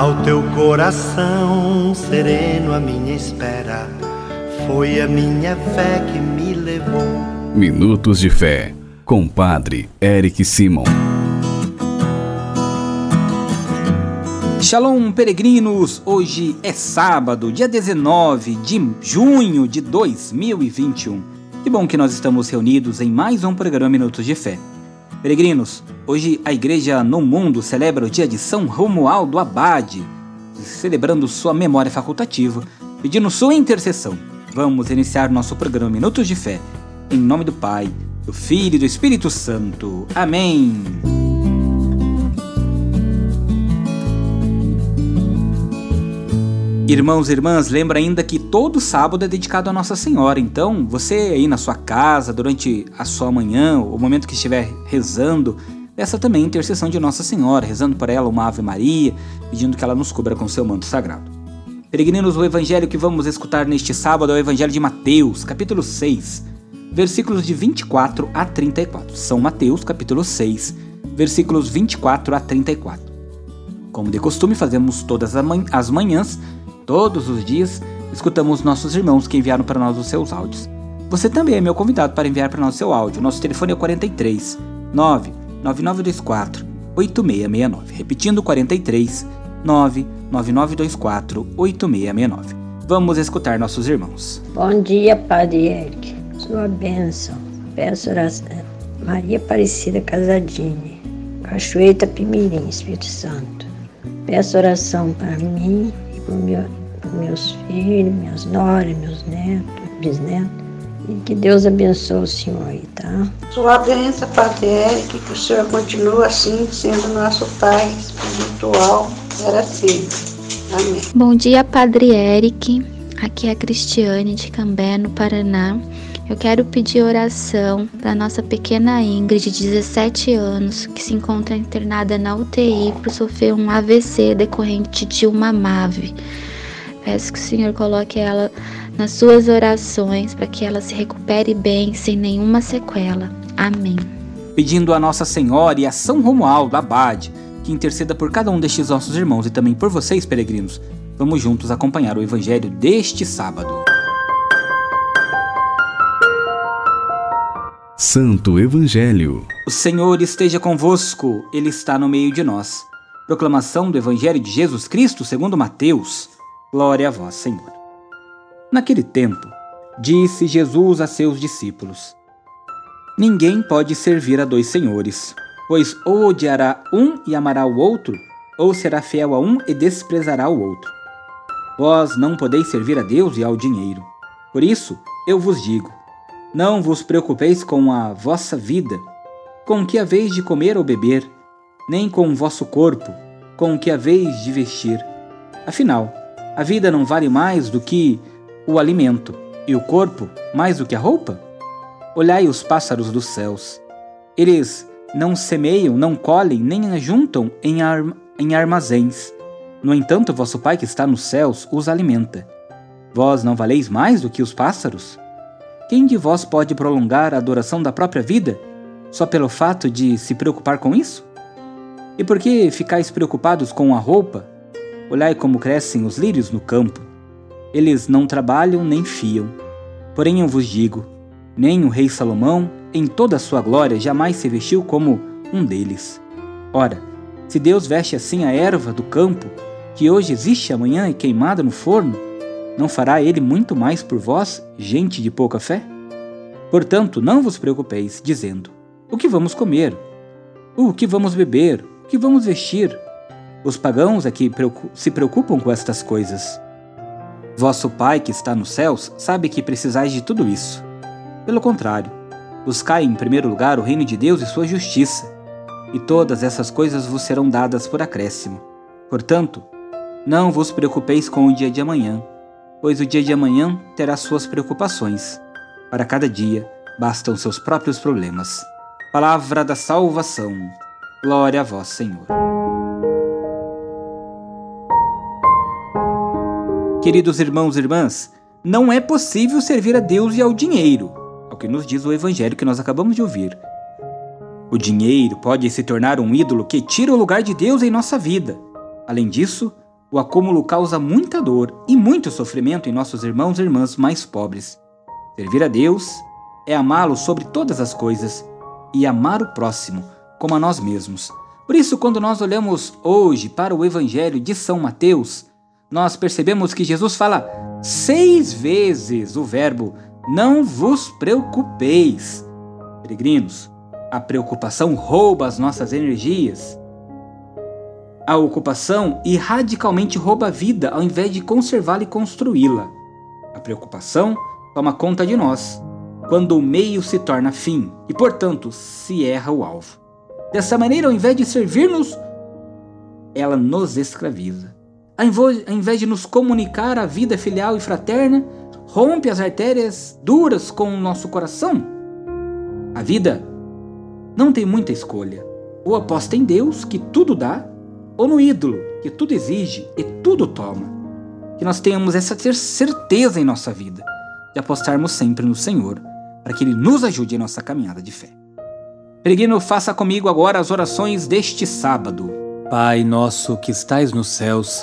Ao teu coração sereno, a minha espera foi a minha fé que me levou. Minutos de Fé, com Padre Eric Simon. Shalom, peregrinos! Hoje é sábado, dia 19 de junho de 2021. Que bom que nós estamos reunidos em mais um programa Minutos de Fé. Peregrinos, hoje a Igreja no Mundo celebra o dia de São Romualdo Abade, celebrando sua memória facultativa, pedindo sua intercessão. Vamos iniciar nosso programa Minutos de Fé, em nome do Pai, do Filho e do Espírito Santo. Amém. Irmãos e irmãs, lembra ainda que todo sábado é dedicado a Nossa Senhora. Então, você aí na sua casa, durante a sua manhã, o momento que estiver rezando, peça também intercessão de Nossa Senhora, rezando por ela uma Ave Maria, pedindo que ela nos cubra com seu manto sagrado. Peregrinos, o evangelho que vamos escutar neste sábado é o Evangelho de Mateus, capítulo 6, versículos de 24 a 34. São Mateus, capítulo 6, versículos 24 a 34. Como de costume, fazemos todas as manhãs Todos os dias escutamos nossos irmãos que enviaram para nós os seus áudios. Você também é meu convidado para enviar para nós seu áudio. Nosso telefone é 43 99924 8669. Repetindo 43 99924 8669. Vamos escutar nossos irmãos. Bom dia, Padre Eric. Sua bênção. Peço oração. Maria Aparecida Casadini. Cachoeira Pimirim, Espírito Santo. Peço oração para mim e para o meu meus filhos, minhas noras, meus netos, bisnetos. E que Deus abençoe o senhor aí, tá? Sua bênção, Padre Eric, que o senhor continue assim, sendo nosso Pai espiritual, era sempre. Amém. Bom dia, Padre Eric. Aqui é a Cristiane de Cambé, no Paraná. Eu quero pedir oração para nossa pequena Ingrid, de 17 anos, que se encontra internada na UTI por sofrer um AVC decorrente de uma MAVE. Peço que o Senhor coloque ela nas suas orações para que ela se recupere bem, sem nenhuma sequela. Amém. Pedindo a Nossa Senhora e a São Romualdo Abade que interceda por cada um destes nossos irmãos e também por vocês, peregrinos. Vamos juntos acompanhar o Evangelho deste sábado. Santo Evangelho. O Senhor esteja convosco, Ele está no meio de nós. Proclamação do Evangelho de Jesus Cristo segundo Mateus. Glória a vós, Senhor. Naquele tempo, disse Jesus a seus discípulos: Ninguém pode servir a dois senhores, pois ou odiará um e amará o outro, ou será fiel a um e desprezará o outro. Vós não podeis servir a Deus e ao dinheiro. Por isso, eu vos digo: não vos preocupeis com a vossa vida, com o que haveis de comer ou beber, nem com o vosso corpo, com o que haveis de vestir. Afinal, a vida não vale mais do que o alimento, e o corpo mais do que a roupa? Olhai os pássaros dos céus. Eles não semeiam, não colhem, nem ajuntam em, arm em armazéns. No entanto, vosso Pai que está nos céus os alimenta. Vós não valeis mais do que os pássaros? Quem de vós pode prolongar a adoração da própria vida só pelo fato de se preocupar com isso? E por que ficais preocupados com a roupa? Olhai como crescem os lírios no campo. Eles não trabalham nem fiam. Porém eu vos digo: nem o rei Salomão, em toda a sua glória, jamais se vestiu como um deles. Ora, se Deus veste assim a erva do campo, que hoje existe amanhã e queimada no forno, não fará ele muito mais por vós, gente de pouca fé? Portanto, não vos preocupeis, dizendo: O que vamos comer? O que vamos beber? O que vamos vestir? Os pagãos é que se preocupam com estas coisas. Vosso Pai que está nos céus sabe que precisais de tudo isso. Pelo contrário, buscai em primeiro lugar o reino de Deus e sua justiça, e todas essas coisas vos serão dadas por acréscimo. Portanto, não vos preocupeis com o dia de amanhã, pois o dia de amanhã terá suas preocupações. Para cada dia bastam seus próprios problemas. Palavra da salvação. Glória a vós, Senhor. Queridos irmãos e irmãs, não é possível servir a Deus e ao dinheiro, é o que nos diz o evangelho que nós acabamos de ouvir. O dinheiro pode se tornar um ídolo que tira o lugar de Deus em nossa vida. Além disso, o acúmulo causa muita dor e muito sofrimento em nossos irmãos e irmãs mais pobres. Servir a Deus é amá-lo sobre todas as coisas e amar o próximo como a nós mesmos. Por isso, quando nós olhamos hoje para o Evangelho de São Mateus, nós percebemos que Jesus fala seis vezes o verbo não vos preocupeis. Peregrinos, a preocupação rouba as nossas energias a ocupação e radicalmente rouba a vida ao invés de conservá-la e construí-la. A preocupação toma conta de nós, quando o meio se torna fim e, portanto, se erra o alvo. Dessa maneira, ao invés de servir-nos, ela nos escraviza. Ao invés de nos comunicar a vida filial e fraterna, rompe as artérias duras com o nosso coração. A vida não tem muita escolha. Ou aposta em Deus, que tudo dá, ou no ídolo, que tudo exige e tudo toma. Que nós tenhamos essa certeza em nossa vida, de apostarmos sempre no Senhor, para que Ele nos ajude em nossa caminhada de fé. Peregrino, faça comigo agora as orações deste sábado. Pai nosso que estais nos céus,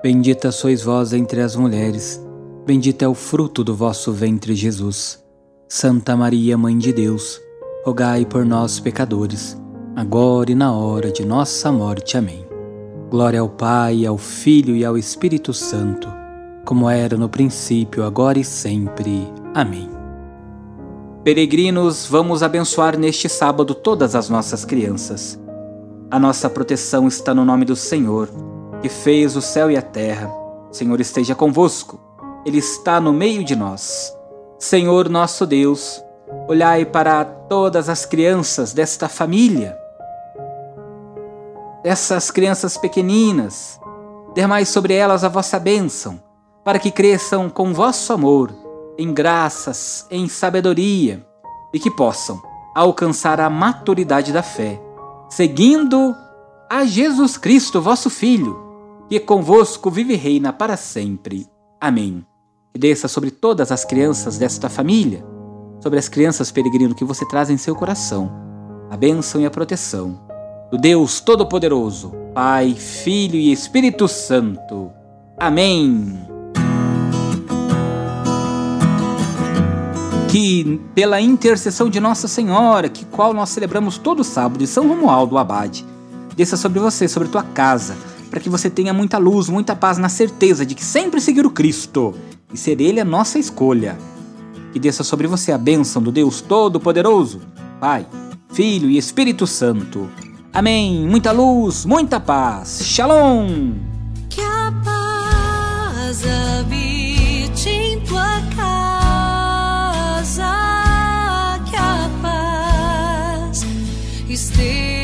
Bendita sois vós entre as mulheres, bendito é o fruto do vosso ventre, Jesus. Santa Maria, Mãe de Deus, rogai por nós, pecadores, agora e na hora de nossa morte. Amém. Glória ao Pai, ao Filho e ao Espírito Santo, como era no princípio, agora e sempre. Amém. Peregrinos, vamos abençoar neste sábado todas as nossas crianças. A nossa proteção está no nome do Senhor, que fez o céu e a terra. Senhor esteja convosco, Ele está no meio de nós. Senhor nosso Deus, olhai para todas as crianças desta família essas crianças pequeninas, dermai sobre elas a vossa bênção, para que cresçam com vosso amor, em graças, em sabedoria, e que possam alcançar a maturidade da fé, seguindo a Jesus Cristo, vosso Filho, que convosco vive e reina para sempre. Amém. Que desça sobre todas as crianças desta família, sobre as crianças peregrino que você traz em seu coração, a bênção e a proteção do Deus Todo-Poderoso, Pai, Filho e Espírito Santo. Amém. Que, pela intercessão de Nossa Senhora, que qual nós celebramos todo sábado, de São Romualdo Abade, desça sobre você, sobre tua casa, para que você tenha muita luz, muita paz na certeza de que sempre seguir o Cristo e ser Ele a nossa escolha. Que desça sobre você a bênção do Deus Todo-Poderoso, Pai, Filho e Espírito Santo. Amém. Muita luz, muita paz. Shalom. Que a paz habite em tua casa, que a paz esteja.